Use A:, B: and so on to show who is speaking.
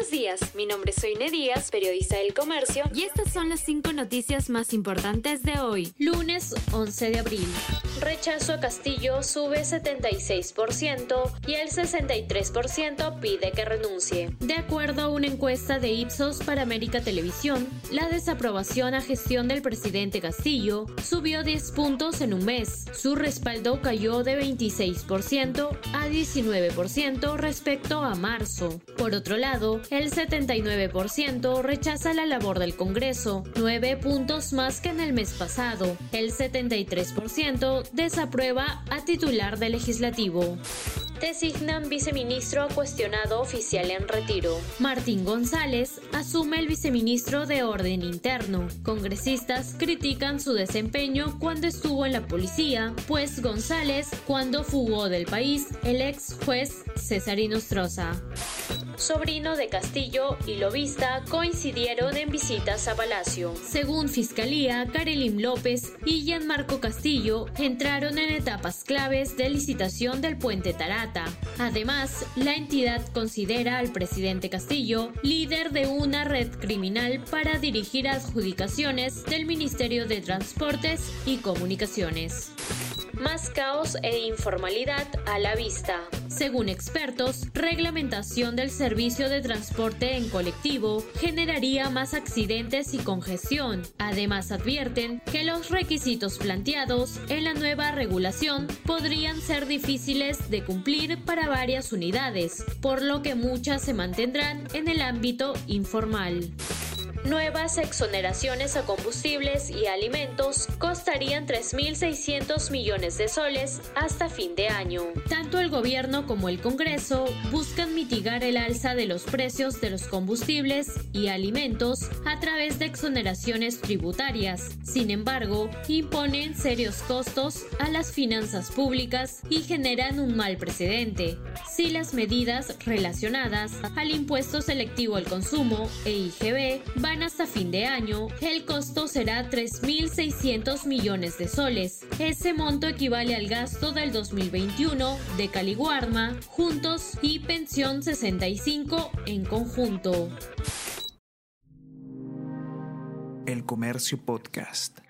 A: Buenos días, mi nombre es Soine Díaz, periodista del Comercio,
B: y estas son las cinco noticias más importantes de hoy, lunes 11 de abril.
A: Rechazo a Castillo sube 76% y el 63% pide que renuncie.
B: De acuerdo a una encuesta de Ipsos para América Televisión, la desaprobación a gestión del presidente Castillo subió 10 puntos en un mes. Su respaldo cayó de 26% a 19% respecto a marzo. Por otro lado, el 79% rechaza la labor del Congreso, 9 puntos más que en el mes pasado. El 73% desaprueba a titular del legislativo.
A: Designan viceministro cuestionado oficial en retiro.
B: Martín González asume el viceministro de Orden Interno. Congresistas critican su desempeño cuando estuvo en la policía, pues González, cuando fugó del país, el ex juez Cesarino Stroza
A: sobrino de Castillo y Lobista coincidieron en visitas a Palacio.
B: Según Fiscalía, Karelim López y Gianmarco Castillo entraron en etapas claves de licitación del puente Tarata. Además, la entidad considera al presidente Castillo líder de una red criminal para dirigir adjudicaciones del Ministerio de Transportes y Comunicaciones
A: más caos e informalidad a la vista.
B: Según expertos, reglamentación del servicio de transporte en colectivo generaría más accidentes y congestión. Además, advierten que los requisitos planteados en la nueva regulación podrían ser difíciles de cumplir para varias unidades, por lo que muchas se mantendrán en el ámbito informal.
A: Nuevas exoneraciones a combustibles y alimentos costarían 3.600 millones de soles hasta fin de año.
B: Tanto el gobierno como el Congreso buscan mitigar el alza de los precios de los combustibles y alimentos a través de exoneraciones tributarias. Sin embargo, imponen serios costos a las finanzas públicas y generan un mal precedente. Si las medidas relacionadas al impuesto selectivo al consumo e IGB hasta fin de año, el costo será 3.600 millones de soles. Ese monto equivale al gasto del 2021 de Caliguarma, Juntos y Pensión 65 en conjunto.
C: El Comercio Podcast.